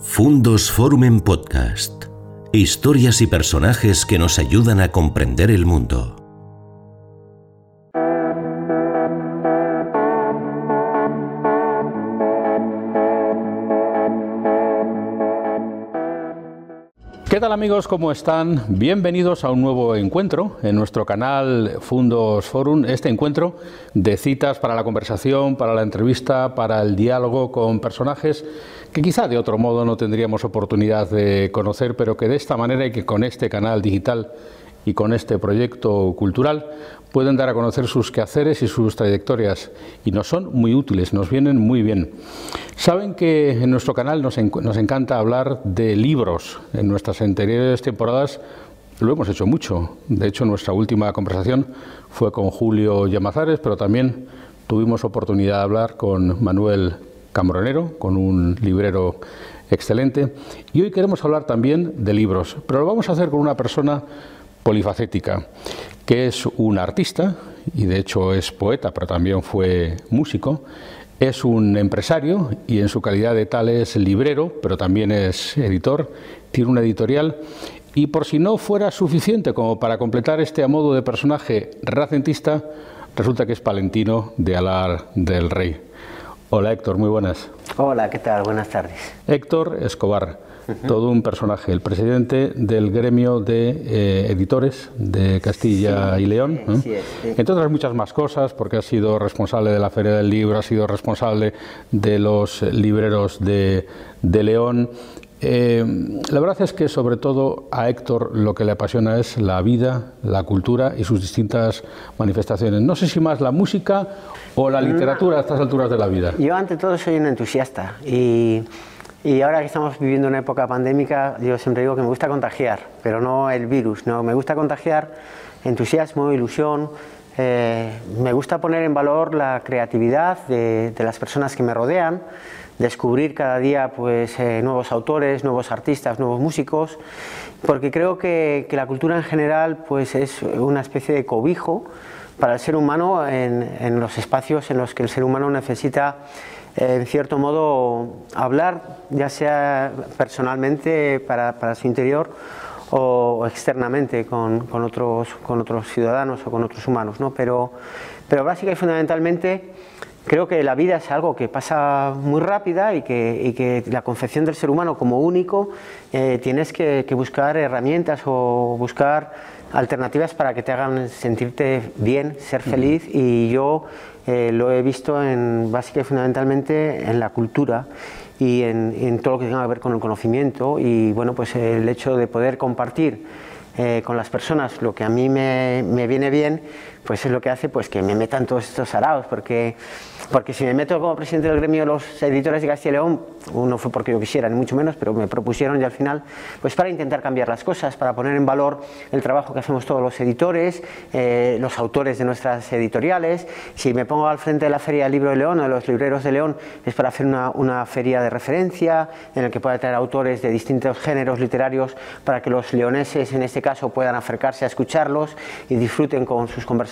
Fundos Forum en Podcast. Historias y personajes que nos ayudan a comprender el mundo. ¿Qué tal amigos? ¿Cómo están? Bienvenidos a un nuevo encuentro en nuestro canal Fundos Forum. Este encuentro de citas para la conversación, para la entrevista, para el diálogo con personajes que quizá de otro modo no tendríamos oportunidad de conocer, pero que de esta manera y que con este canal digital y con este proyecto cultural pueden dar a conocer sus quehaceres y sus trayectorias y nos son muy útiles, nos vienen muy bien. Saben que en nuestro canal nos, encanta hablar de libros. En nuestras anteriores temporadas lo hemos hecho mucho. De hecho, nuestra última conversación fue con Julio Llamazares, pero también tuvimos oportunidad de hablar con Manuel Cambronero, con un librero excelente. Y hoy queremos hablar también de libros, pero lo vamos a hacer con una persona polifacética, que es un artista, y de hecho es poeta, pero también fue músico, es un empresario y en su calidad de tal es librero, pero también es editor, tiene una editorial y por si no fuera suficiente como para completar este a modo de personaje racentista, resulta que es palentino de Alar del Rey. Hola Héctor, muy buenas. Hola, ¿qué tal? Buenas tardes. Héctor Escobar todo un personaje, el presidente del gremio de eh, editores de Castilla y León, entre otras muchas más cosas, porque ha sido responsable de la Feria del Libro, ha sido responsable de los libreros de, León. Eh, la verdad es que sobre todo a Héctor lo que le apasiona es la vida, la cultura y sus distintas manifestaciones. No sé si más la música o la literatura a estas alturas de la vida. Yo ante todo soy un entusiasta y y ahora que estamos viviendo una época pandémica, yo siempre digo que me gusta contagiar, pero no el virus, no, me gusta contagiar entusiasmo, ilusión, eh, me gusta poner en valor la creatividad de, las personas que me rodean, descubrir cada día pues, eh, nuevos autores, nuevos artistas, nuevos músicos, porque creo que, la cultura en general pues, es una especie de cobijo para el ser humano en, los espacios en los que el ser humano necesita en cierto modo, hablar, ya sea personalmente para, su interior o externamente con, otros, ciudadanos o con otros humanos. ¿no? Pero, pero básica y fundamentalmente creo que la vida es algo que pasa muy rápida y que, la concepción del ser humano como único eh, tienes que, buscar herramientas o buscar alternativas para que te hagan sentirte bien, ser feliz. Y yo eh, lo he visto en, básicamente fundamentalmente en la cultura y en, todo lo que tenga que ver con el conocimiento. Y bueno, pues el hecho de poder compartir eh, con las personas lo que a mí me, me, viene bien, pues es lo que hace pues que me metan todos estos araos, porque porque si me meto como presidente del gremio de los editores de Castilla y León, no fue porque yo quisiera, ni mucho menos, pero me propusieron y al final, pues para intentar cambiar las cosas, para poner en valor el trabajo que hacemos todos los editores, eh, los autores de nuestras editoriales. Si me pongo al frente de la Feria del Libro de León o de los libreros de León, es para hacer una, una feria de referencia en la que pueda traer autores de distintos géneros literarios para que los leoneses, en este caso, puedan acercarse a escucharlos y disfruten con sus conversaciones.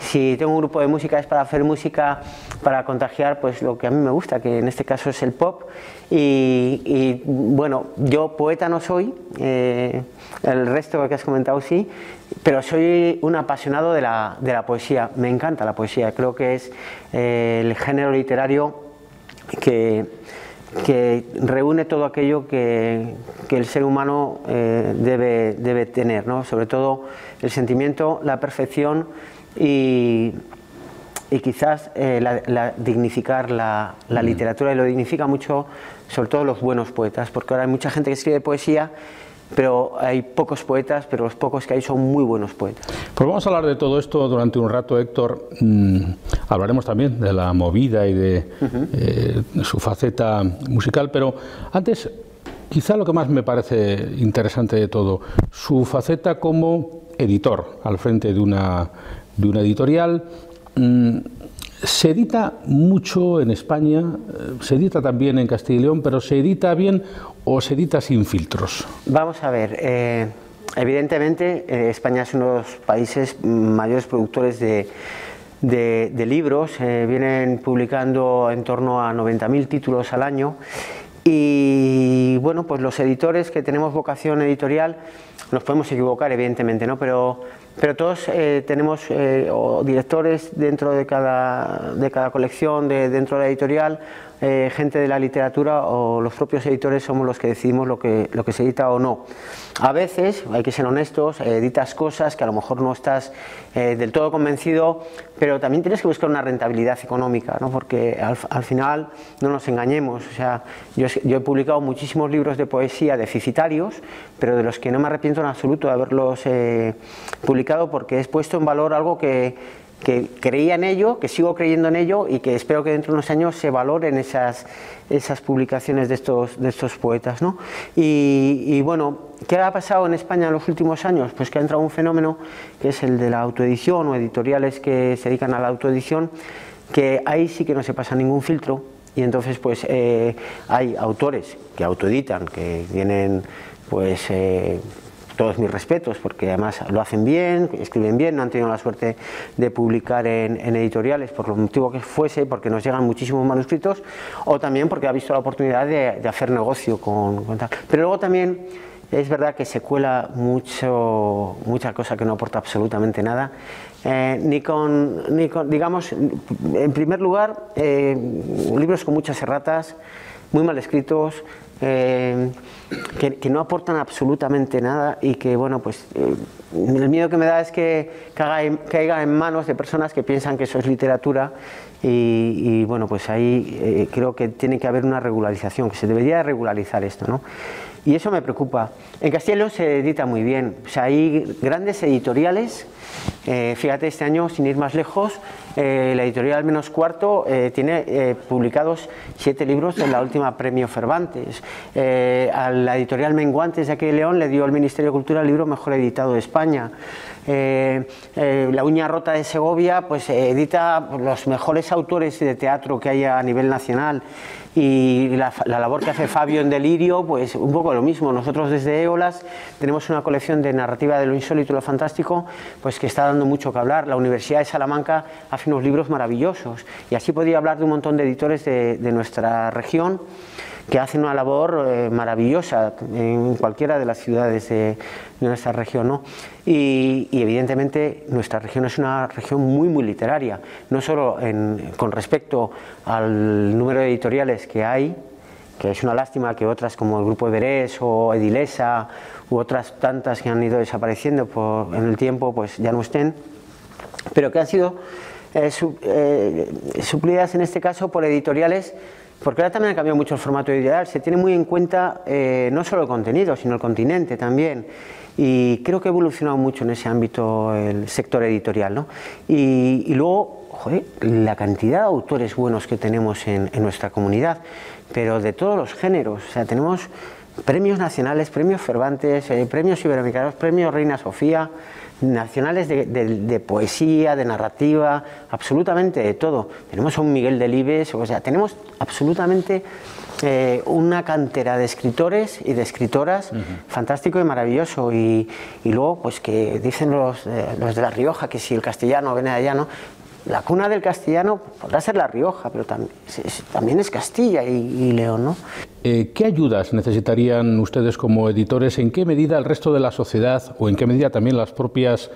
Si tengo un grupo de música, es para hacer música para contagiar pues lo que a mí me gusta, que en este caso es el pop. Y, bueno, yo poeta no soy, eh, el resto que has comentado sí, pero soy un apasionado de la, de la poesía, me encanta la poesía, creo que es eh, el género literario que, que reúne todo aquello que, que el ser humano eh, debe, debe tener, ¿no? sobre todo el sentimiento, la perfección y, y quizás eh, la, dignificar la, mm. literatura y lo dignifica mucho, sobre todo los buenos poetas, porque ahora hay mucha gente que escribe poesía pero hay pocos poetas, pero los pocos que hay son muy buenos poetas. Pues vamos a hablar de todo esto durante un rato, Héctor. Mm, hablaremos también de la movida y de eh, su faceta musical, pero antes, quizá lo que más me parece interesante de todo, su faceta como editor al frente de una, de una editorial Mm, se edita mucho en España, eh, se edita también en Castilla y León, pero ¿se edita bien o se edita sin filtros? Vamos a ver, eh, evidentemente eh, España es uno de los países mayores productores de, libros, vienen publicando en torno a 90.000 títulos al año y bueno, pues los editores que tenemos vocación editorial nos podemos equivocar, evidentemente, ¿no? Pero, pero todos eh, tenemos eh, directores dentro de cada, de cada colección, de, dentro de la editorial, eh, gente de la literatura o los propios editores somos los que decidimos lo que, lo que se edita o no. A veces, hay que ser honestos, editas cosas que a lo mejor no estás eh, del todo convencido, pero también tienes que buscar una rentabilidad económica, ¿no? porque al, final no nos engañemos. O sea, yo, yo, he publicado muchísimos libros de poesía deficitarios, pero de los que no me arrepiento en absoluto de haberlos eh, publicado porque he puesto en valor algo que que creía en ello, que sigo creyendo en ello y que espero que dentro de unos años se valoren esas, esas publicaciones de estos, de estos poetas. ¿no? Y, bueno, ¿qué ha pasado en España en los últimos años? Pues que ha entrado un fenómeno que es el de la autoedición o editoriales que se dedican a la autoedición, que ahí sí que no se pasa ningún filtro y entonces pues eh, hay autores que autoeditan, que vienen pues eh, todos mis respetos, porque además lo hacen bien, escriben bien, no han tenido la suerte de publicar en, editoriales por lo motivo que fuese, porque nos llegan muchísimos manuscritos, o también porque ha visto la oportunidad de, hacer negocio con, tal. Pero luego también es verdad que se cuela mucho, mucha cosa que no aporta absolutamente nada. Eh, ni, con, ni con, digamos, en primer lugar, eh, libros con muchas erratas, muy mal escritos, eh, que, no aportan absolutamente nada y que, bueno, pues el miedo que me da es que caiga en, manos de personas que piensan que eso es literatura y, bueno, pues ahí creo que tiene que haber una regularización, que se debería regularizar esto, ¿no? Y eso me preocupa. En Castilla se edita muy bien, o sea, hay grandes editoriales eh, fíjate, este año, sin ir más lejos, eh, la editorial Menos Cuarto eh, tiene publicados siete libros en la última premio Cervantes. la editorial Menguantes de aquí de León le dio el Ministerio de Cultura el libro mejor editado de España. la Uña Rota de Segovia pues edita los mejores autores de teatro que hay a nivel nacional y la, labor que hace Fabio en Delirio, pues un poco lo mismo. Nosotros desde Éolas tenemos una colección de narrativa de lo insólito y lo fantástico, pues que está dando mucho que hablar. La Universidad de Salamanca hace unos libros maravillosos y así podría hablar de un montón de editores de nuestra región que hacen una labor eh, maravillosa en cualquiera de las ciudades de, nuestra región. Y, evidentemente nuestra región es una región muy, muy literaria, no solo con respecto al número de editoriales que hay, que es una lástima que otras como el Grupo Everest o Edilesa u otras tantas que han ido desapareciendo en el tiempo pues ya no estén, pero que han sido eh, eh, suplidas en este caso por editoriales porque ahora también ha cambiado mucho el formato editorial, se tiene muy en cuenta eh, no solo el contenido, sino el continente también. Y creo que ha evolucionado mucho en ese ámbito el sector editorial. ¿no? Y, luego, joder, la cantidad de autores buenos que tenemos en, nuestra comunidad, pero de todos los géneros. O sea, tenemos premios nacionales, premios Cervantes, eh, premios iberoamericanos, premios Reina Sofía nacionales de, poesía, de narrativa, absolutamente de todo. Tenemos a un Miguel Delibes, o sea, tenemos absolutamente eh, una cantera de escritores y de escritoras fantástico y maravilloso. Y, luego, pues que dicen los, los, de La Rioja que si el castellano viene de allá, ¿no? La cuna del castellano podrá ser La Rioja, pero también, también es Castilla y, y León, ¿no? Eh, ¿Qué ayudas necesitarían ustedes como editores? ¿En qué medida el resto de la sociedad o en qué medida también las propias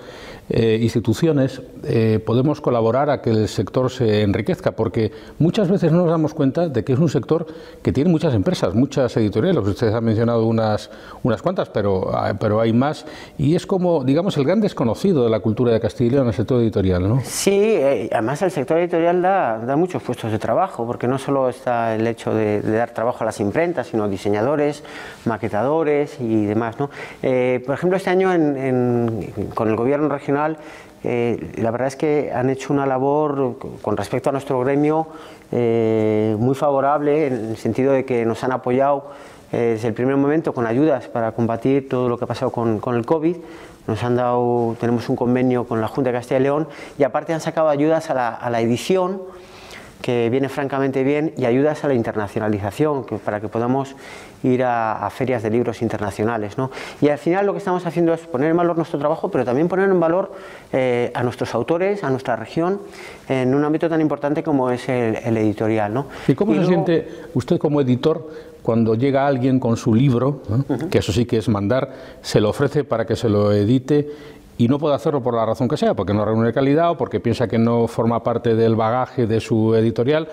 eh, instituciones eh, podemos colaborar a que el sector se enriquezca? Porque muchas veces no nos damos cuenta de que es un sector que tiene muchas empresas, muchas editoriales. Ustedes han mencionado unas, unas cuantas, pero, ah, pero hay más. Y es como, digamos, el gran desconocido de la cultura de Castilla y León, el sector editorial, ¿no? Sí, además el sector editorial da, da, muchos puestos de trabajo, porque no solo está el hecho de, de dar trabajo a las empresas, sino diseñadores, maquetadores y demás. ¿no? Eh, por ejemplo, este año con el gobierno regional, eh, la verdad es que han hecho una labor con respecto a nuestro gremio eh, muy favorable, en el sentido de que nos han apoyado desde el primer momento con ayudas para combatir todo lo que ha pasado con, con el COVID. Nos han dado, tenemos un convenio con la Junta de Castilla y León y aparte han sacado ayudas a la, a la edición que viene francamente bien y ayudas a la internacionalización, que, para que podamos ir a, ferias de libros internacionales. ¿no? Y al final lo que estamos haciendo es poner en valor nuestro trabajo, pero también poner en valor eh, a nuestros autores, a nuestra región, en un ámbito tan importante como es el, editorial. ¿no? ¿Y cómo se siente usted como editor cuando llega alguien con su libro, que eso sí que es mandar, se lo ofrece para que se lo edite y no puede hacerlo por la razón que sea, porque no reúne calidad o porque piensa que no forma parte del bagaje de su editorial.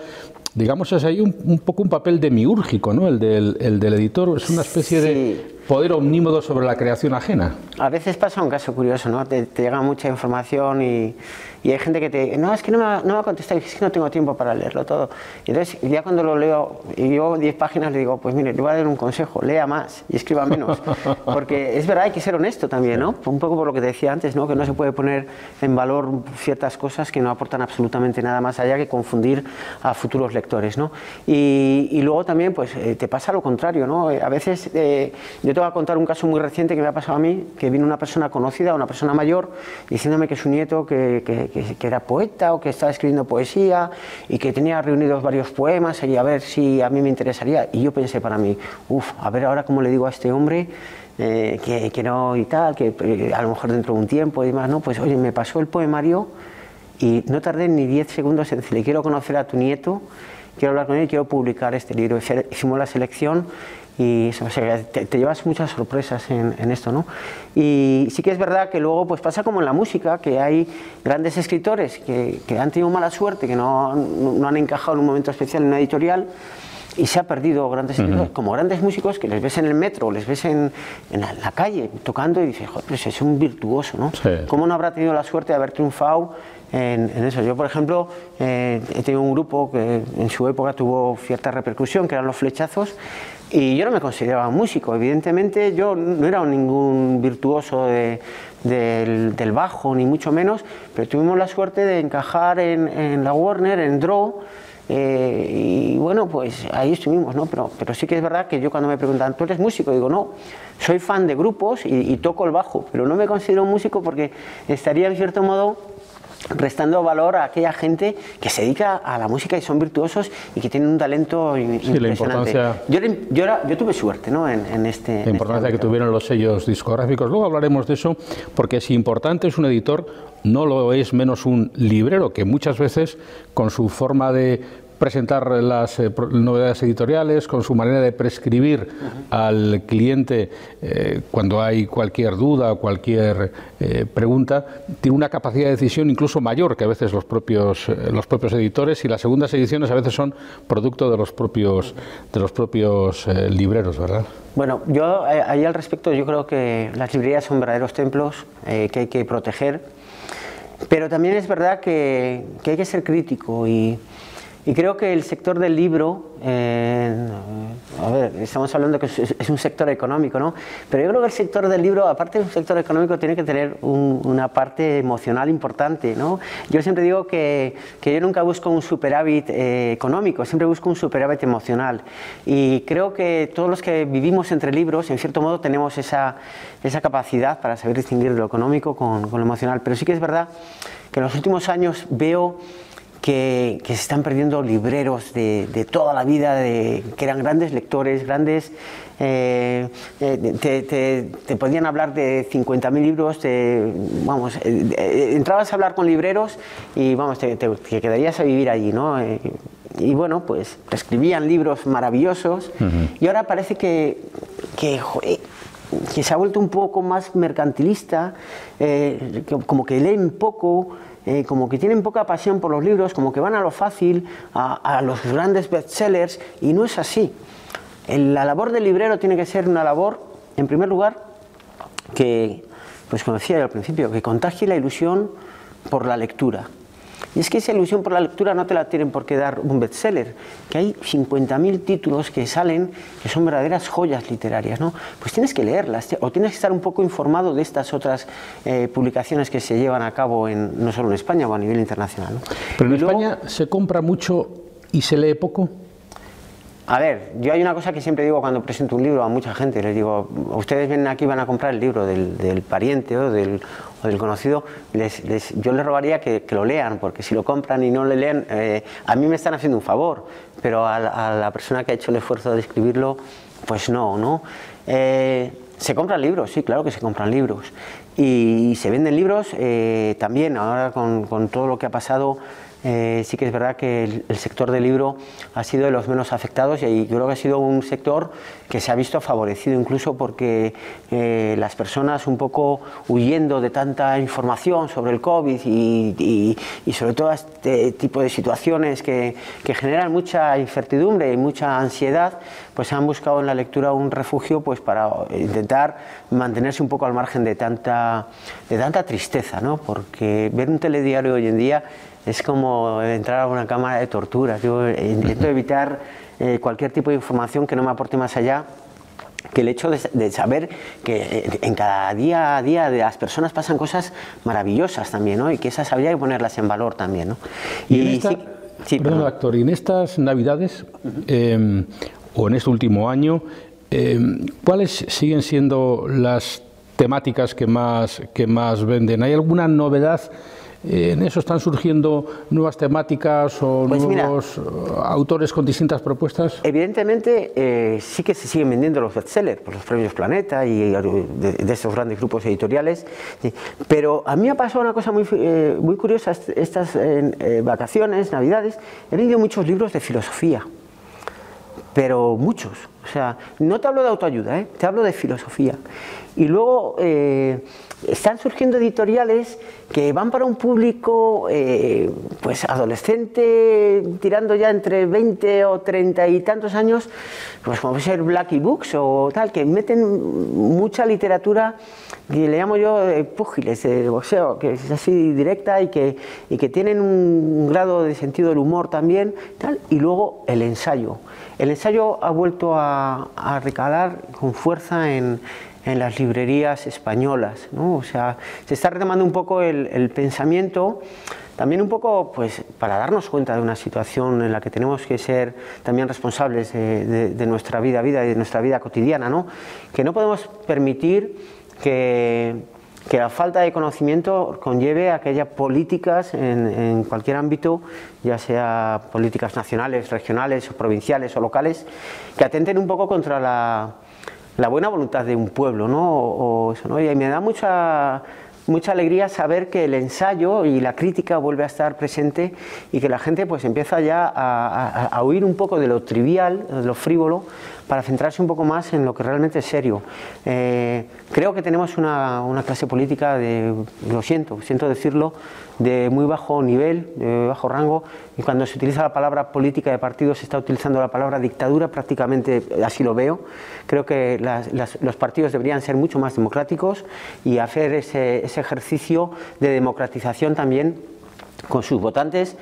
Digamos, es ahí un, poco un papel demiúrgico, ¿no? El del, el del editor es una especie de poder omnímodo sobre la creación ajena. A veces pasa un caso curioso, ¿no? Te, llega mucha información y, y, hay gente que te no, es que no me, no me ha contestado, es que no tengo tiempo para leerlo todo. Y entonces, ya cuando lo leo y yo 10 páginas, le digo, pues mire, le voy a dar un consejo, lea más y escriba menos. Porque es verdad, hay que ser honesto también, ¿no? Un poco por lo que te decía antes, ¿no? Que no se puede poner en valor ciertas cosas que no aportan absolutamente nada más allá que confundir a futuros lectores, ¿no? Y, y luego también, pues, eh, te pasa lo contrario, ¿no? A veces eh, yo te voy a contar un caso muy reciente que me ha pasado a mí, que vino una persona conocida, una persona mayor, diciéndome que su nieto que, que, era poeta o que estaba escribiendo poesía y que tenía reunidos varios poemas y a ver si a mí me interesaría. Y yo pensé para mí, uff, a ver ahora cómo le digo a este hombre eh, que, que, no y tal, que eh, a lo mejor dentro de un tiempo y demás, ¿no? Pues oye, me pasó el poemario y no tardé ni 10 segundos en decirle, quiero conocer a tu nieto, quiero hablar con él, quiero publicar este libro. Hicimos la selección y te, llevas muchas sorpresas en, esto, ¿no? Y sí que es verdad que luego pues pasa como en la música, que hay grandes escritores que, han tenido mala suerte, que no, no, han encajado en un momento especial en una editorial y se ha perdido grandes escritores, como grandes músicos que les ves en el metro, les ves en, en la, calle tocando y dices, joder, pues es un virtuoso, ¿no? ¿Cómo no habrá tenido la suerte de haber triunfado en, eso. Yo, por ejemplo, eh, he tenido un grupo que en su época tuvo cierta repercusión, que eran los flechazos, y yo no me consideraba músico, evidentemente yo no era ningún virtuoso del, bajo, ni mucho menos, pero tuvimos la suerte de encajar en, la Warner, en Draw, eh, y bueno, pues ahí estuvimos, ¿no? Pero, pero sí que es verdad que yo cuando me preguntan, ¿tú eres músico? Digo, no, soy fan de grupos y, y toco el bajo, pero no me considero músico porque estaría en cierto modo restando valor a aquella gente que se dedica a la música y son virtuosos y que tienen un talento impresionante. yo, yo, tuve suerte ¿no? en, este. La este importancia que tuvieron los sellos discográficos. Luego hablaremos de eso, porque si importante es un editor, no lo es menos un librero, que muchas veces con su forma de presentar las eh, novedades editoriales, con su manera de prescribir al cliente eh, cuando hay cualquier duda o cualquier eh, pregunta, tiene una capacidad de decisión incluso mayor que a veces los propios, los propios editores y las segundas ediciones a veces son producto de los propios, de los propios libreros, ¿verdad? Bueno, yo ahí al respecto yo creo que las librerías son verdaderos templos que hay que proteger, pero también es verdad que, que hay que ser crítico y y creo que el sector del libro, eh, a ver, estamos hablando que es, un sector económico, ¿no? Pero yo creo que el sector del libro, aparte de un sector económico, tiene que tener una parte emocional importante, ¿no? Yo siempre digo que, que yo nunca busco un superávit eh, económico, siempre busco un superávit emocional. Y creo que todos los que vivimos entre libros, en cierto modo, tenemos esa, esa capacidad para saber distinguir lo económico con, con lo emocional. Pero sí que es verdad que en los últimos años veo que, se están perdiendo libreros de, toda la vida, de, que eran grandes lectores, grandes... Eh, eh, te, podían hablar de 50.000 libros, vamos, eh, entrabas a hablar con libreros y vamos, te, quedarías a vivir allí, ¿no? y bueno, pues escribían libros maravillosos y ahora parece que, que, que, se ha vuelto un poco más mercantilista, como que leen poco, eh, como que tienen poca pasión por los libros, como que van a lo fácil, a, los grandes bestsellers, y no es así. la labor del librero tiene que ser una labor, en primer lugar, que, pues como decía al principio, que contagie la ilusión por la lectura. Y es que esa ilusión por la lectura no te la tienen por qué dar un bestseller, que hay 50.000 títulos que salen que son verdaderas joyas literarias, ¿no? Pues tienes que leerlas o tienes que estar un poco informado de estas otras eh, publicaciones que se llevan a cabo en, no solo en España, o a nivel internacional. Pero en España se compra mucho y se lee poco. A ver, yo hay una cosa que siempre digo cuando presento un libro a mucha gente, les digo, ustedes vienen aquí van a comprar el libro del, pariente o del, del conocido, yo les rogaría que, lo lean, porque si lo compran y no le leen, eh, a mí me están haciendo un favor, pero a, la persona que ha hecho el esfuerzo de escribirlo, pues no, ¿no? Eh, se compran libros, sí, claro que se compran libros. Y se venden libros eh, también, ahora con, todo lo que ha pasado sí que es verdad que el, sector del libro ha sido de los menos afectados y creo que ha sido un sector que se ha visto favorecido incluso porque eh, las personas un poco huyendo de tanta información sobre el COVID y, sobre todo este tipo de situaciones que, generan mucha incertidumbre y mucha ansiedad, pues han buscado en la lectura un refugio pues para intentar mantenerse un poco al margen de tanta, de tanta tristeza, ¿no? porque ver un telediario hoy en día es como entrar a una cámara de tortura. Yo intento evitar eh, cualquier tipo de información que no me aporte más allá que el hecho de, saber que eh, en cada día a día de las personas pasan cosas maravillosas también, ¿no? Y que esas habría que ponerlas en valor también, ¿no? Y, sí, perdón, actor, y en estas Navidades em, o en este último año, em, ¿cuáles siguen siendo las temáticas que más, que más venden? ¿Hay alguna novedad? En eso están surgiendo nuevas temáticas o pues nuevos eh, autores con distintas propuestas. Evidentemente eh, sí que se siguen vendiendo los bestsellers por los premios Planeta y de, esos grandes grupos editoriales, pero a mí ha pasado una cosa muy, eh, muy curiosa estas vacaciones, navidades, he vendido muchos libros de filosofía, pero muchos. O sea, no te hablo de autoayuda, te hablo de filosofía. Y luego están surgiendo editoriales que van para un público eh, pues adolescente, tirando ya entre 20 o 30 y tantos años, pues como puede ser Blacky Books o tal, que meten mucha literatura que le llamo yo de púgiles, de boxeo, que es así directa y que, y que tienen un grado de sentido del humor también, tal, y luego el ensayo. El ensayo ha vuelto a, a recalar con fuerza en en las librerías españolas. ¿no? O sea, se está retomando un poco el, pensamiento, también un poco pues, para darnos cuenta de una situación en la que tenemos que ser también responsables de, nuestra vida, vida y de nuestra vida cotidiana, ¿no? que no podemos permitir que, que la falta de conocimiento conlleve a que haya políticas en, cualquier ámbito, ya sea políticas nacionales, regionales, provinciales o locales, que atenten un poco contra la, buena voluntad de un pueblo, ¿no? O, eso, ¿no? Y me da mucha, mucha alegría saber que el ensayo y la crítica vuelve a estar presente y que la gente pues empieza ya a, a huir un poco de lo trivial, de lo frívolo, para centrarse un poco más en lo que realmente es serio. Eh, creo que tenemos una, clase política de, lo siento, siento decirlo, de muy bajo nivel, de bajo rango, y cuando se utiliza la palabra política de partido se está utilizando la palabra dictadura, prácticamente así lo veo. Creo que los partidos deberían ser mucho más democráticos y hacer ese, ese ejercicio de democratización también con sus votantes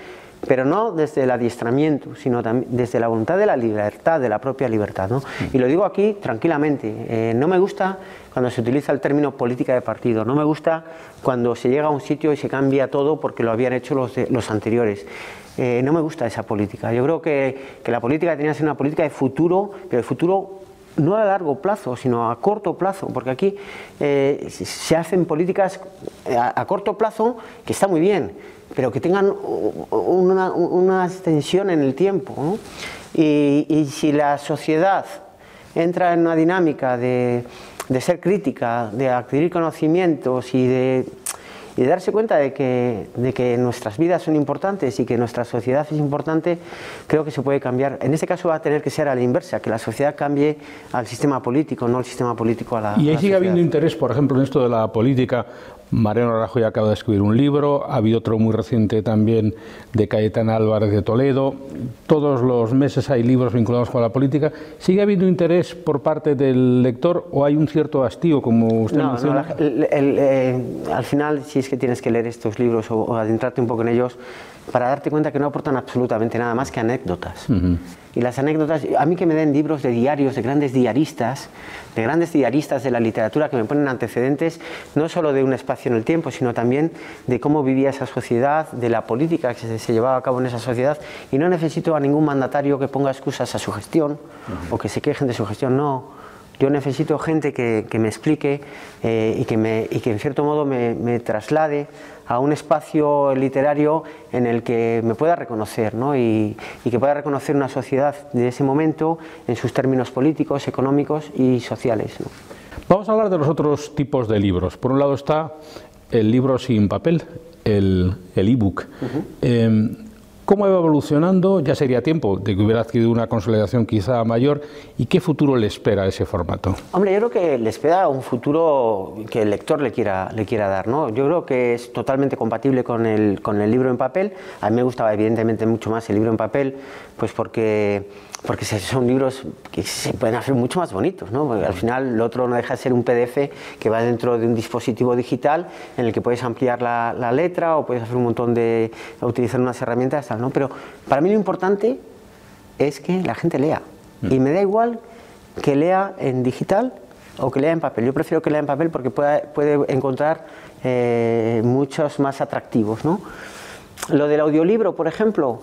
pero no desde el adiestramiento, sino desde la voluntad de la libertad, de la propia libertad. ¿no? Y lo digo aquí tranquilamente, eh, no me gusta cuando se utiliza el término política de partido, no me gusta cuando se llega a un sitio y se cambia todo porque lo habían hecho los, los anteriores. Eh, no me gusta esa política. Yo creo que, que la política tenía que ser una política de futuro, pero de futuro no a largo plazo, sino a corto plazo, porque aquí eh, se hacen políticas a, corto plazo que está muy bien, pero que tengan una, extensión en el tiempo. Y, si la sociedad entra en una dinámica de, ser crítica, de adquirir conocimientos y de y darse cuenta de que, de que nuestras vidas son importantes y que nuestra sociedad es importante, creo que se puede cambiar. En este caso va a tener que ser a la inversa, que la sociedad cambie al sistema político, no el sistema político a la Y ahí sigue habiendo interés, por ejemplo, en esto de la política. Mariano Rajoy acaba de escribir un libro, ha habido otro muy reciente también de Cayetana Álvarez de Toledo. Todos los meses hay libros vinculados con la política. ¿Sigue habiendo interés por parte del lector o hay un cierto hastío, como usted menciona? No, eh, al final, si es que tienes que leer estos libros o, adentrarte un poco en ellos para darte cuenta que no aportan absolutamente nada más que anécdotas. Y las anécdotas, a mí que me den libros de diarios, de grandes diaristas, de grandes diaristas de la literatura que me ponen antecedentes no solo de un espacio en el tiempo, sino también de cómo vivía esa sociedad, de la política que se, llevaba a cabo en esa sociedad. Y no necesito a ningún mandatario que ponga excusas a su gestión o que se quejen de su gestión, no Yo necesito gente que, me explique eh, y, que me, y, que en cierto modo me, me, traslade a un espacio literario en el que me pueda reconocer ¿no? y, y, que pueda reconocer una sociedad de ese momento en sus términos políticos, económicos y sociales. ¿no? Vamos a hablar de los otros tipos de libros. Por un lado está el libro sin papel, el e-book. Em, ¿Cómo va evolucionando? Ya sería tiempo de que hubiera adquirido una consolidación quizá mayor. ¿Y qué futuro le espera ese formato? Hombre, yo creo que le espera un futuro que el lector le quiera, le quiera dar. ¿no? Yo creo que es totalmente compatible con el, con el libro en papel. A mí me gustaba evidentemente mucho más el libro en papel, pues porque porque son libros que se pueden hacer mucho más bonitos, ¿no? Porque al final lo otro no deja de ser un PDF que va dentro de un dispositivo digital en el que puedes ampliar la, la letra o puedes hacer un montón de utilizar unas herramientas tal, ¿no? Pero para mí lo importante es que la gente lea y me da igual que lea en digital o que lea en papel. Yo prefiero que lea en papel porque puede, puede encontrar eh, muchos más atractivos, ¿no? Lo del audiolibro, por ejemplo,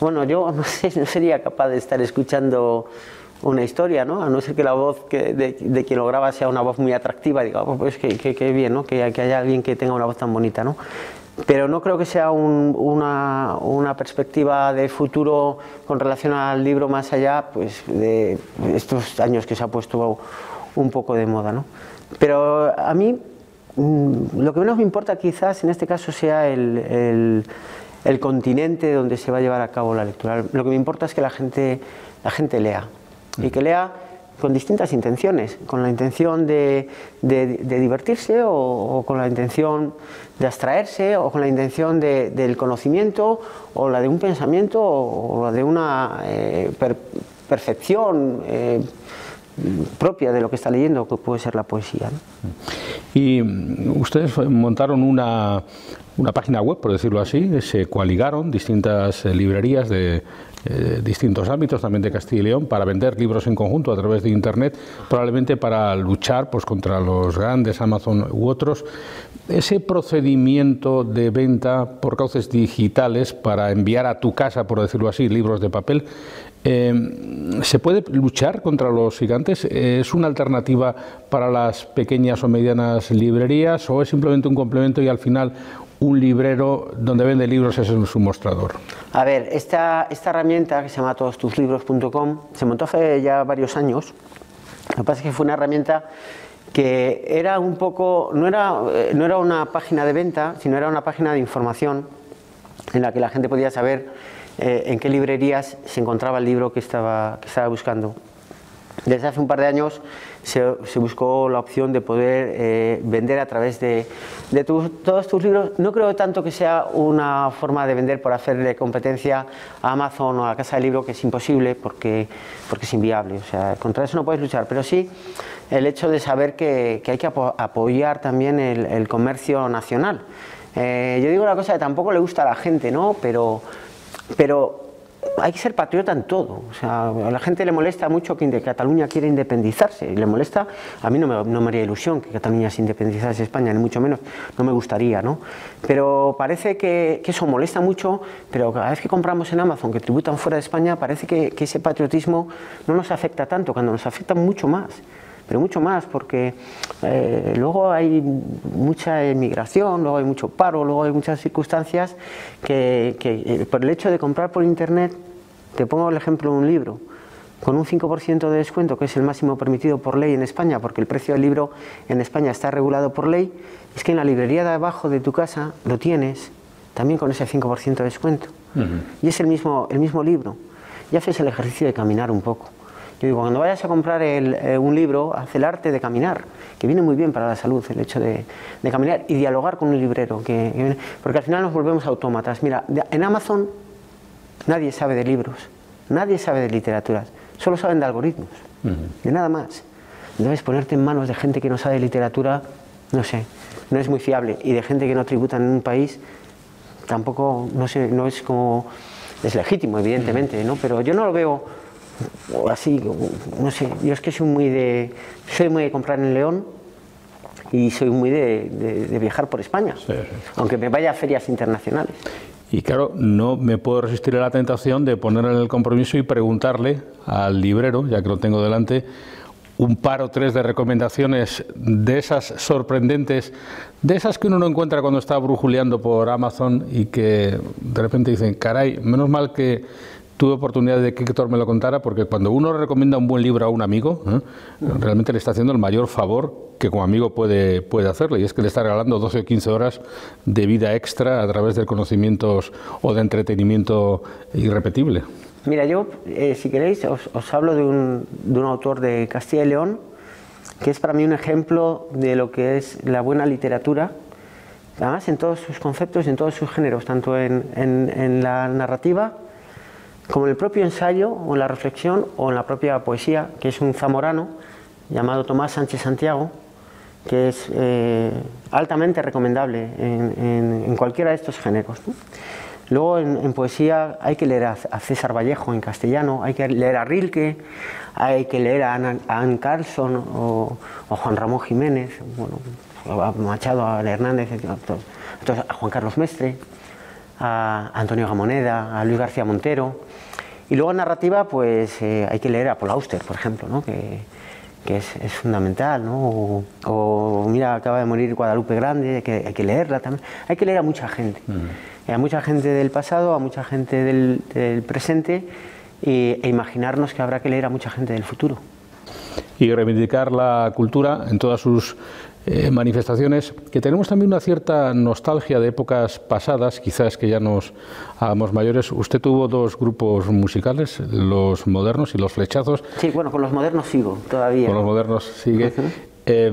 bueno, yo no sé, no sería capaz de estar escuchando una historia, ¿no? A no ser que la voz que de, quien lo graba sea una voz muy atractiva y diga, oh, pues que, que, bien, ¿no? Que, que, haya alguien que tenga una voz tan bonita, ¿no? Pero no creo que sea una, perspectiva de futuro con relación al libro más allá pues, de estos años que se ha puesto un poco de moda, ¿no? Pero a mí mm, lo que menos me importa quizás en este caso sea el continente donde se va a llevar a cabo la lectura. Lo que me importa es que la gente, la gente lea y que lea con distintas intenciones, con la intención de, divertirse o, con la intención de abstraerse o con la intención del conocimiento o la de un pensamiento o, la de una eh, percepción eh, propia de lo que está leyendo, que puede ser la poesía. Y ustedes montaron una, una página web, por decirlo así, se coaligaron distintas eh, librerías de eh, distintos ámbitos, también de Castilla y León, para vender libros en conjunto a través de Internet, probablemente para luchar pues, contra los grandes Amazon u otros. Ese procedimiento de venta por cauces digitales para enviar a tu casa, por decirlo así, libros de papel, eh, ¿Se puede luchar contra los gigantes? ¿Es una alternativa para las pequeñas o medianas librerías o es simplemente un complemento y al final un librero donde vende libros es su mostrador? A ver, esta, esta herramienta que se llama todostuslibros.com se montó hace ya varios años. Lo que pasa es que fue una herramienta que era un poco, no era, eh, no era una página de venta, sino era una página de información en la que la gente podía saber eh, en qué librerías se encontraba el libro que estaba, que estaba buscando. Desde hace un par de años se, buscó la opción de poder eh, vender a través de, todos tus libros. No creo tanto que sea una forma de vender por hacerle competencia a Amazon o a la Casa del Libro, que es imposible porque, porque es inviable. O sea, contra eso no puedes luchar, pero sí el hecho de saber que, hay que apoyar también el, comercio nacional. Eh, yo digo una cosa que tampoco le gusta a la gente, ¿no? Pero, pero hay que ser patriota en todo. O sea, a la gente le molesta mucho que Cataluña quiera independizarse. Y le molesta, a mí no me, no me haría ilusión que Cataluña se independizase de España, ni mucho menos, no me gustaría, ¿no? Pero parece que, eso molesta mucho, pero cada vez que compramos en Amazon, que tributan fuera de España, parece que, que ese patriotismo no nos afecta tanto, cuando nos afecta mucho más pero mucho más, porque eh, luego hay mucha emigración, luego hay mucho paro, luego hay muchas circunstancias que, eh, por el hecho de comprar por Internet, te pongo el ejemplo de un libro, con un 5% de descuento, que es el máximo permitido por ley en España, porque el precio del libro en España está regulado por ley, es que en la librería de abajo de tu casa lo tienes también con ese 5% de descuento. Y es el mismo, el mismo libro. Y haces el ejercicio de caminar un poco. Yo digo, cuando vayas a comprar eh, un libro, haz el arte de caminar, que viene muy bien para la salud, el hecho de, caminar y dialogar con un librero, que, porque al final nos volvemos autómatas. Mira, en Amazon nadie sabe de libros, nadie sabe de literaturas, solo saben de algoritmos, de nada más. Debes ponerte en manos de gente que no sabe de literatura, no sé, no es muy fiable, y de gente que no tributa en un país, tampoco, no sé, no es como, es legítimo, evidentemente, ¿no? pero yo no lo veo o así, no sé, yo es que soy muy de, soy muy de comprar en León y soy muy de, viajar por España, aunque me vaya a ferias internacionales. Y claro, no me puedo resistir a la tentación de poner en el compromiso y preguntarle al librero, ya que lo tengo delante, un par o tres de recomendaciones de esas sorprendentes, de esas que uno no encuentra cuando está brujuleando por Amazon y que de repente dicen, caray, menos mal que tuve oportunidad de que Héctor me lo contara, porque cuando uno recomienda un buen libro a un amigo, ¿eh? realmente le está haciendo el mayor favor que como amigo puede, puede hacerle, y es que le está regalando 12 o 15 horas de vida extra a través de conocimientos o de entretenimiento irrepetible. Mira, yo, eh, si queréis, os, hablo de un, de un, autor de Castilla y León, que es para mí un ejemplo de lo que es la buena literatura, además en todos sus conceptos y en todos sus géneros, tanto en, en, en, la narrativa como en el propio ensayo o en la reflexión o en la propia poesía, que es un zamorano llamado Tomás Sánchez Santiago, que es eh, altamente recomendable en, en, cualquiera de estos géneros. ¿no? Luego en, en, poesía hay que leer a, a, César Vallejo en castellano, hay que leer a Rilke, hay que leer a Anne, Carlson o, Juan Ramón Jiménez, bueno, a Machado, a Hernández, entonces, a Juan Carlos Mestre, a Antonio Gamoneda, a Luis García Montero. Y luego en narrativa, pues eh, hay que leer a Paul Auster, por ejemplo, ¿no? que, que es, es, fundamental, ¿no? O, o, mira, acaba de morir Guadalupe Grande, hay que, hay que leerla también. Hay que leer a mucha gente. Uh -huh. A mucha gente del pasado, a mucha gente del, del presente y, e imaginarnos que habrá que leer a mucha gente del futuro. Y reivindicar la cultura en todas sus eh, manifestaciones, que tenemos también una cierta nostalgia de épocas pasadas, quizás que ya nos hagamos mayores. Usted tuvo dos grupos musicales, los modernos y los flechazos. Sí, bueno, con los modernos sigo todavía. Con los modernos sigue. Uh -huh. Eh,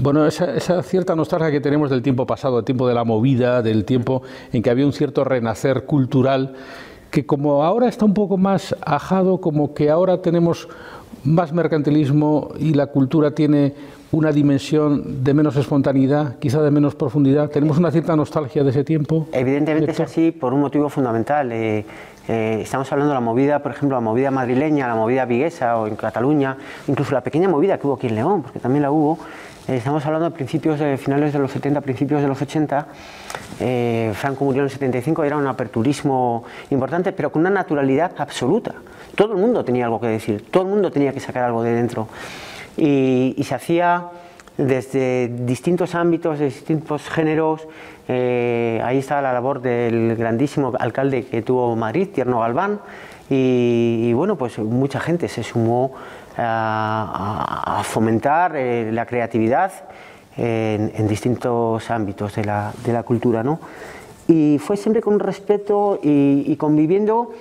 bueno, esa, esa, cierta nostalgia que tenemos del tiempo pasado, del tiempo de la movida, del tiempo en que había un cierto renacer cultural, que como ahora está un poco más ajado, como que ahora tenemos más mercantilismo y la cultura tiene una dimensión de menos espontaneidad, quizá de menos profundidad. ¿Tenemos una cierta nostalgia de ese tiempo? Evidentemente es así por un motivo fundamental. Eh, eh, estamos hablando de la movida, por ejemplo, la movida madrileña, la movida viguesa o en Cataluña, incluso la pequeña movida que hubo aquí en León, porque también la hubo. Eh, estamos hablando de principios de finales de los 70, principios de los 80. Eh, Franco murió en el 75, era un aperturismo importante, pero con una naturalidad absoluta. Todo el mundo tenía algo que decir, todo el mundo tenía que sacar algo de dentro. Y, y se hacía desde distintos ámbitos, de distintos géneros. Eh, ahí está la labor del grandísimo alcalde que tuvo Madrid, Tierno Galván, y, y bueno, pues mucha gente se sumó a, a fomentar eh, la creatividad en, en, distintos ámbitos de la, de la cultura. ¿no? Y fue siempre con respeto y, y conviviendo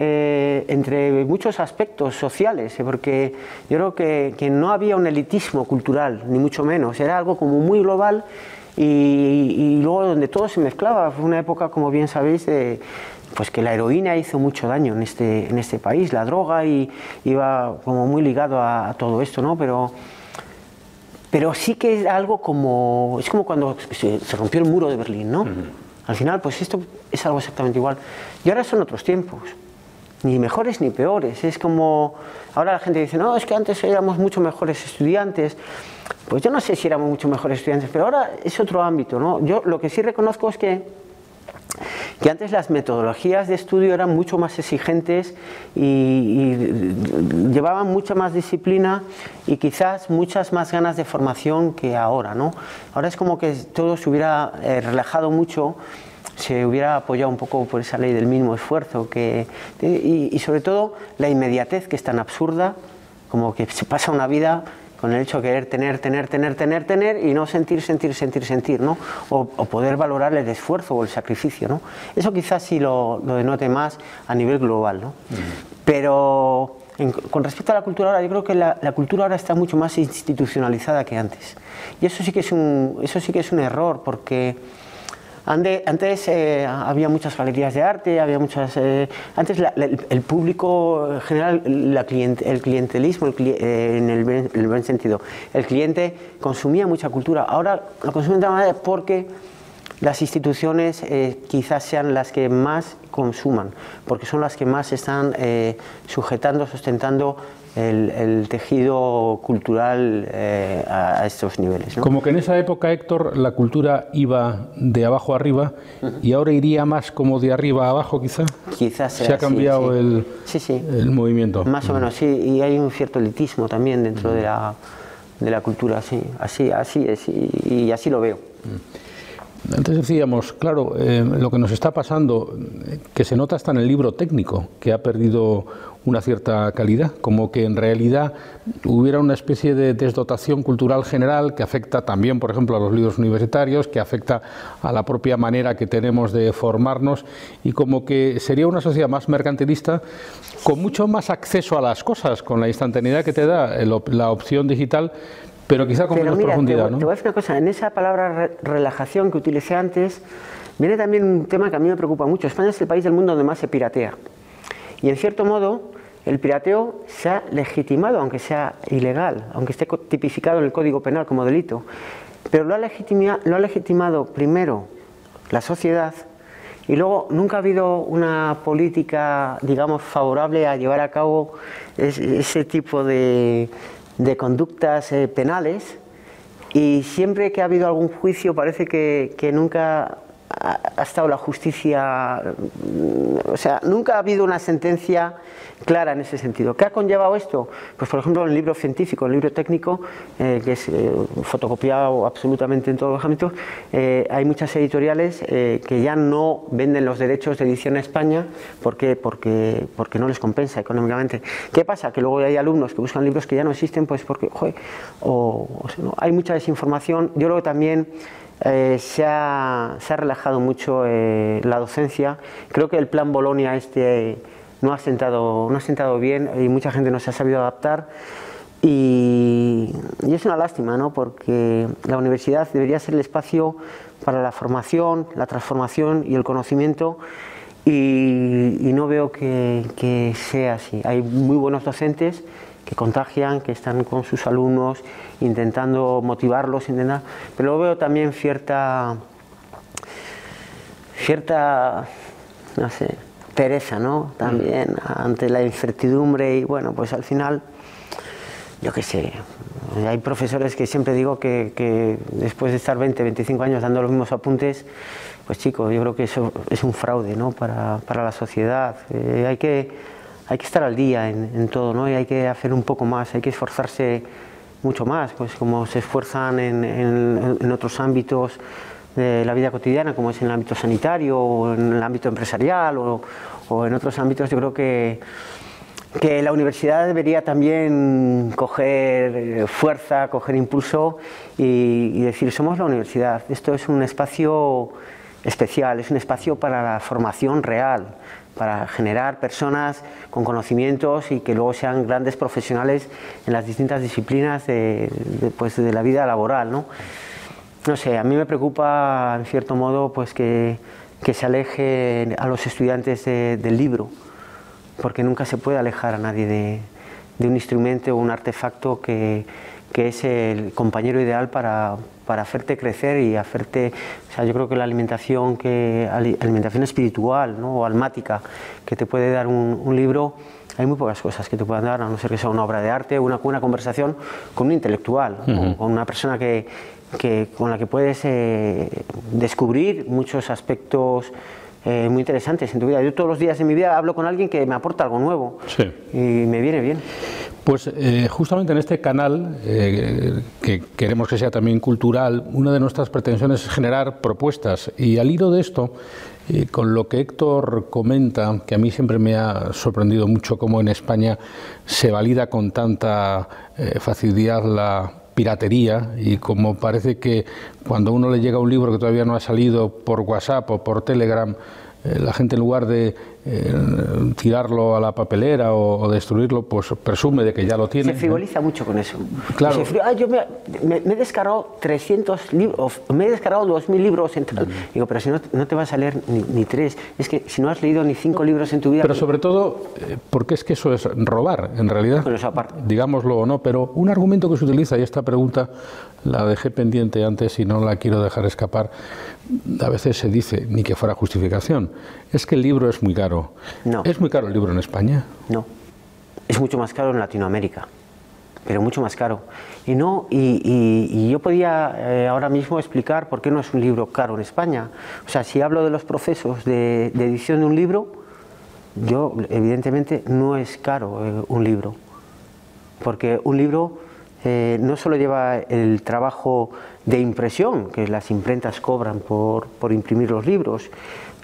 eh, entre muchos aspectos sociales, eh, porque yo creo que, que, no había un elitismo cultural, ni mucho menos, era algo como muy global y, y luego donde todo se mezclaba. Fue una época, como bien sabéis, de, pues que la heroína hizo mucho daño en este, en este país, la droga y iba como muy ligado a, a todo esto, ¿no? Pero, pero sí que es algo como, es como cuando se, se rompió el muro de Berlín, ¿no? Uh -huh. Al final, pues esto es algo exactamente igual. Y ahora son otros tiempos ni mejores ni peores. Es como, ahora la gente dice, no, es que antes éramos mucho mejores estudiantes. Pues yo no sé si éramos mucho mejores estudiantes, pero ahora es otro ámbito, ¿no? Yo lo que sí reconozco es que, que antes las metodologías de estudio eran mucho más exigentes y, y llevaban mucha más disciplina y quizás muchas más ganas de formación que ahora, ¿no? Ahora es como que todo se hubiera eh, relajado mucho se hubiera apoyado un poco por esa ley del mínimo esfuerzo que, y, y, sobre todo la inmediatez que es tan absurda como que se pasa una vida con el hecho de querer tener, tener, tener, tener, tener y no sentir, sentir, sentir, sentir, ¿no? O, o poder valorar el esfuerzo o el sacrificio, ¿no? Eso quizás sí lo, lo denote más a nivel global, ¿no? Pero en, con respecto a la cultura ahora, yo creo que la, la, cultura ahora está mucho más institucionalizada que antes. Y eso sí que es un, eso sí que es un error porque antes eh, había muchas galerías de arte, había muchas. Eh, antes la, el, público en general, la cliente, el clientelismo, el eh, en el, buen sentido, el cliente consumía mucha cultura. Ahora lo consume de manera porque las instituciones eh, quizás sean las que más consuman, porque son las que más están sujetando, sustentando el, tejido cultural eh, a, estos niveles. Como que en esa época, Héctor, la cultura iba de abajo arriba y ahora iría más como de arriba a abajo, quizá. Quizás Se ha cambiado El, el movimiento. Más o menos, sí, y hay un cierto elitismo también dentro de, la, de la cultura, sí, así, así es, y, así lo veo. Antes decíamos, claro, eh, lo que nos está pasando, que se nota hasta en el libro técnico, que ha perdido una cierta calidad, como que en realidad hubiera una especie de desdotación cultural general que afecta también, por ejemplo, a los libros universitarios, que afecta a la propia manera que tenemos de formarnos y como que sería una sociedad más mercantilista con mucho más acceso a las cosas, con la instantaneidad que te da la opción digital, pero quizá con menos profundidad. ¿no? te voy a decir una cosa, en esa palabra relajación que utilicé antes, viene también un tema que a mí me preocupa mucho. España es el país del mundo donde más se piratea. Y en cierto modo, el pirateo se ha legitimado, aunque sea ilegal, aunque esté tipificado en el Código Penal como delito. Pero lo ha, legitimado primero la sociedad y luego nunca ha habido una política, digamos, favorable a llevar a cabo ese tipo de, conductas eh, penales y siempre que ha habido algún juicio parece que nunca ha, estado la justicia, o sea, nunca ha habido una sentencia clara en ese sentido. ¿Qué ha conllevado esto? Pues por ejemplo el libro científico, en el libro técnico, eh, que es eh, fotocopiado absolutamente en todos los ámbitos, eh, hay muchas editoriales que ya no venden los derechos de edición en España porque, porque, porque no les compensa económicamente. ¿Qué pasa? Que luego hay alumnos que buscan libros que ya no existen, pues porque o, hay mucha desinformación. Yo creo que también eh, se, ha, relajado mucho eh, la docencia. Creo que el plan Bolonia este no ha, sentado, no ha sentado bien y mucha gente no se ha sabido adaptar. Y, es una lástima, ¿no? porque la universidad debería ser el espacio para la formación, la transformación y el conocimiento y, no veo que sea así. Hay muy buenos docentes que contagian, que están con sus alumnos intentando motivarlos, intentar, pero veo también cierta, cierta, no sé, pereza, ¿no? También ante la incertidumbre y bueno, pues al final, yo qué sé, hay profesores que siempre digo que, después de estar 20, 25 años dando los mismos apuntes, pues chicos, yo creo que eso es un fraude, ¿no? Para, la sociedad. Eh, hay que hay que estar al día en, todo, ¿no? Y hay que hacer un poco más, hay que esforzarse mucho más, pues como se esfuerzan en, otros ámbitos de la vida cotidiana, como es en el ámbito sanitario o en el ámbito empresarial o, en otros ámbitos, yo creo que, que la universidad debería también coger eh, fuerza, coger impulso y decir, somos la universidad, esto es un espacio especial, es un espacio para la formación real, para generar personas con conocimientos y que luego sean grandes profesionales en las distintas disciplinas de, pues, de la vida laboral. ¿no? no sé, a mí me preocupa en cierto modo pues que, que se aleje a los estudiantes del libro, porque nunca se puede alejar a nadie de, de un instrumento o un artefacto que, que es el compañero ideal para, para hacerte crecer y hacerte, o sea, yo creo que la alimentación, que, alimentación espiritual ¿no? o almática que te puede dar un, libro, hay muy pocas cosas que te puedan dar, a no ser que sea una obra de arte, una, una conversación con un intelectual, con una persona que, que, con la que puedes eh, descubrir muchos aspectos eh, muy interesantes en tu vida. Yo todos los días de mi vida hablo con alguien que me aporta algo nuevo y me viene bien. Pues eh, justamente en este canal, eh, que queremos que sea también cultural, una de nuestras pretensiones es generar propuestas. Y al hilo de esto, eh, con lo que Héctor comenta, que a mí siempre me ha sorprendido mucho cómo en España se valida con tanta facilidad la piratería y como parece que cuando uno le llega un libro que todavía no ha salido por WhatsApp o por Telegram, la gente en lugar de eh, tirarlo a la papelera o, destruirlo, pues presume de que ya lo tiene. Se frivoliza mucho con eso. Claro. Ah, yo me, he descargado 300 libros, me he descargado 2.000 libros en tal. Digo, pero si no, no, te vas a leer ni, tres. Es que si no has leído ni cinco libros en tu vida... Pero sobre todo, eh, porque es que eso es robar, en realidad. Bueno, eso aparte. Digámoslo o no, pero un argumento que se utiliza, y esta pregunta la dejé pendiente antes y no la quiero dejar escapar, a veces se dice, ni que fuera justificación, es que el libro es muy caro. No. ¿Es muy caro el libro en España? No. Es mucho más caro en Latinoamérica, pero mucho más caro. Y, no, y, yo podía eh, ahora mismo explicar por qué no es un libro caro en España. O sea, si hablo de los procesos de, edición de un libro, yo evidentemente no es caro eh, un libro. Porque un libro eh, no solo lleva el trabajo de impresión, que las imprentas cobran por, imprimir los libros,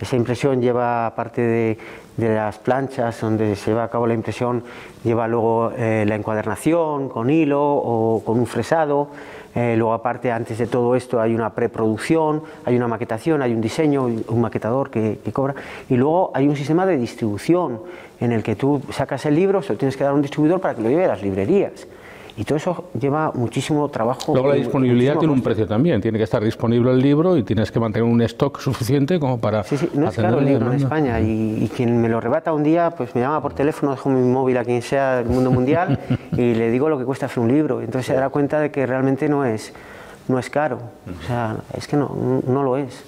esa impresión lleva, aparte de, las planchas donde se lleva a cabo la impresión, lleva luego eh, la encuadernación con hilo o con un fresado. Eh, luego, aparte, antes de todo esto, hay una preproducción, hay una maquetación, hay un diseño, un maquetador que, que, cobra. Y luego hay un sistema de distribución en el que tú sacas el libro, se lo tienes que dar a un distribuidor para que lo lleve a las librerías. Y todo eso lleva muchísimo trabajo. Luego la disponibilidad tiene un precio también. Tiene que estar disponible el libro y tienes que mantener un stock suficiente como para. Sí, sí, no es caro el libro en España. Y, quien me lo rebata un día, pues me llama por teléfono, dejo mi móvil a quien sea del mundo mundial y le digo lo que cuesta hacer un libro. Entonces se dará cuenta de que realmente no es, no es caro. O sea, es que no, no lo es.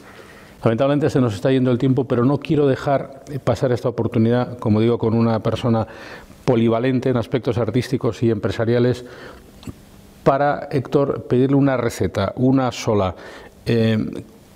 Lamentablemente se nos está yendo el tiempo, pero no quiero dejar pasar esta oportunidad, como digo, con una persona polivalente en aspectos artísticos y empresariales, para Héctor pedirle una receta, una sola. Eh,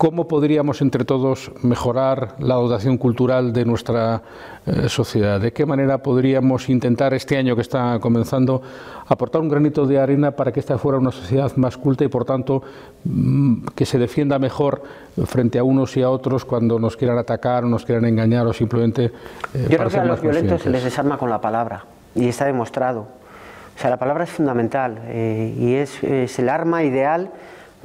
¿Cómo podríamos entre todos mejorar la dotación cultural de nuestra eh, sociedad? ¿De qué manera podríamos intentar este año que está comenzando aportar un granito de arena para que esta fuera una sociedad más culta y por tanto mm, que se defienda mejor frente a unos y a otros cuando nos quieran atacar, o nos quieran engañar o simplemente... Eh, Yo creo que a los violentos se les desarma con la palabra y está demostrado. O sea, la palabra es fundamental eh, y es, es el arma ideal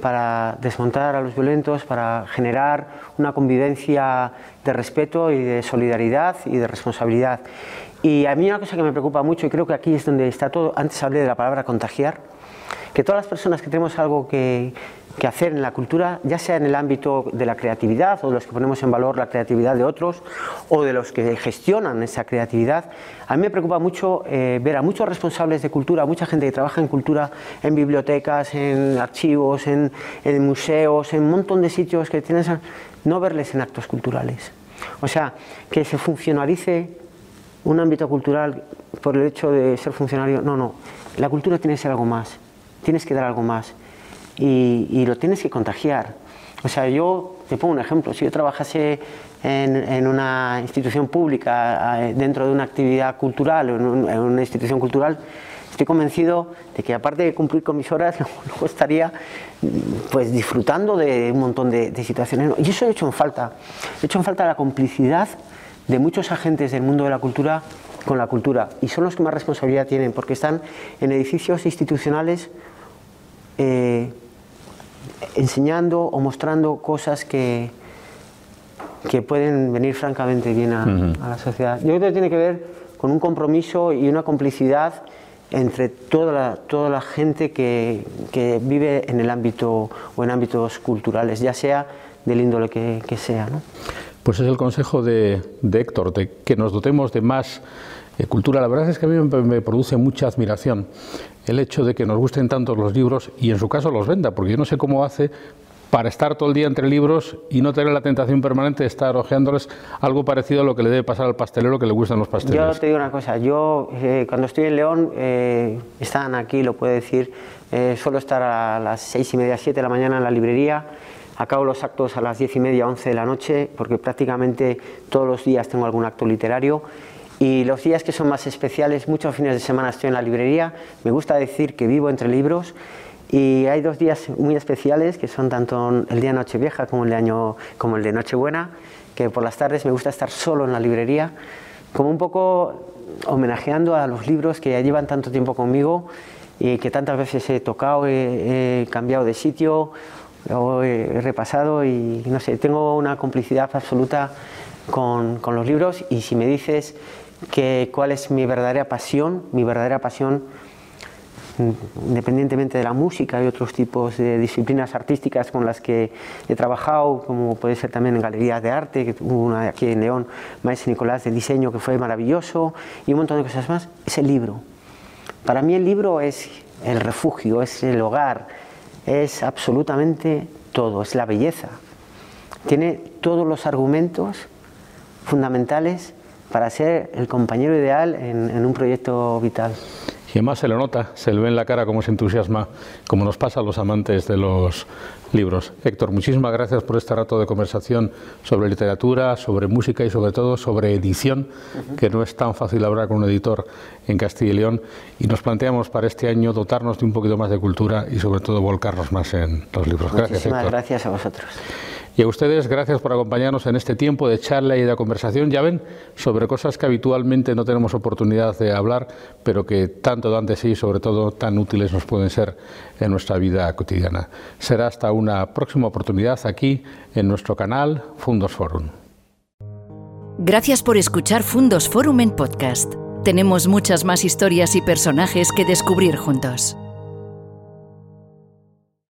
para desmontar a los violentos, para generar una convivencia de respeto y de solidaridad y de responsabilidad. Y a mí una cosa que me preocupa mucho, y creo que aquí es donde está todo, antes hablé de la palabra contagiar, que todas las personas que tenemos algo que, que hacer en la cultura, ya sea en el ámbito de la creatividad o de los que ponemos en valor la creatividad de otros o de los que gestionan esa creatividad. A mí me preocupa mucho eh, ver a muchos responsables de cultura, mucha gente que trabaja en cultura, en bibliotecas, en archivos, en, museos, en un montón de sitios que tienes, no verles en actos culturales. O sea, que se funcionalice un ámbito cultural por el hecho de ser funcionario. No, no. La cultura tiene que ser algo más. Tienes que dar algo más y, lo tienes que contagiar. O sea, yo te pongo un ejemplo, si yo trabajase en, una institución pública, dentro de una actividad cultural o en, una institución cultural, estoy convencido de que aparte de cumplir con mis horas, luego estaría pues disfrutando de un montón de, de situaciones. Y eso he hecho en falta. He hecho en falta la complicidad de muchos agentes del mundo de la cultura con la cultura. Y son los que más responsabilidad tienen, porque están en edificios institucionales eh, enseñando o mostrando cosas que, que pueden venir francamente bien a, la sociedad. Yo creo que tiene que ver con un compromiso y una complicidad entre toda la, toda la gente que, que, vive en el ámbito o en ámbitos culturales, ya sea del índole que, que sea. ¿no? Pues es el consejo de, de, Héctor, de que nos dotemos de más eh, cultura. La verdad es que a mí me produce mucha admiración el hecho de que nos gusten tanto los libros y en su caso los venda, porque yo no sé cómo hace para estar todo el día entre libros y no tener la tentación permanente de estar hojeándoles algo parecido a lo que le debe pasar al pastelero que le gustan los pasteles. Yo te digo una cosa, yo eh, cuando estoy en León, eh, están aquí, lo puedo decir, eh, suelo estar a las seis y media, siete de la mañana en la librería, acabo los actos a las diez y media, once de la noche, porque prácticamente todos los días tengo algún acto literario y los días que son más especiales, muchos fines de semana estoy en la librería. Me gusta decir que vivo entre libros. Y hay dos días muy especiales, que son tanto el día Nochevieja como el de, año, como el de Nochebuena, que por las tardes me gusta estar solo en la librería, como un poco homenajeando a los libros que ya llevan tanto tiempo conmigo y que tantas veces he tocado, he, cambiado de sitio, he repasado y no sé, tengo una complicidad absoluta con, con los libros y si me dices que cuál es mi verdadera pasión, mi verdadera pasión independientemente de la música y otros tipos de disciplinas artísticas con las que he trabajado, como puede ser también en galerías de arte, que hubo una aquí en León, Maestro Nicolás de diseño, que fue maravilloso, y un montón de cosas más, es el libro. Para mí el libro es el refugio, es el hogar, es absolutamente todo, es la belleza. Tiene todos los argumentos fundamentales para ser el compañero ideal en, en un proyecto vital. Y además se lo nota, se le ve en la cara cómo se entusiasma, como nos pasa a los amantes de los libros. Héctor, muchísimas gracias por este rato de conversación sobre literatura, sobre música y sobre todo sobre edición, que no es tan fácil hablar con un editor en Castilla y León. Y nos planteamos para este año dotarnos de un poquito más de cultura y sobre todo volcarnos más en los libros. Gracias, Muchísimas gracias a vosotros. Y a ustedes, gracias por acompañarnos en este tiempo de charla y de conversación, ya ven, sobre cosas que habitualmente no tenemos oportunidad de hablar, pero que tanto antes sí, sobre todo, tan útiles nos pueden ser en nuestra vida cotidiana. Será hasta una próxima oportunidad aquí en nuestro canal Fundos Forum. Gracias por escuchar Fundos Forum en podcast. Tenemos muchas más historias y personajes que descubrir juntos.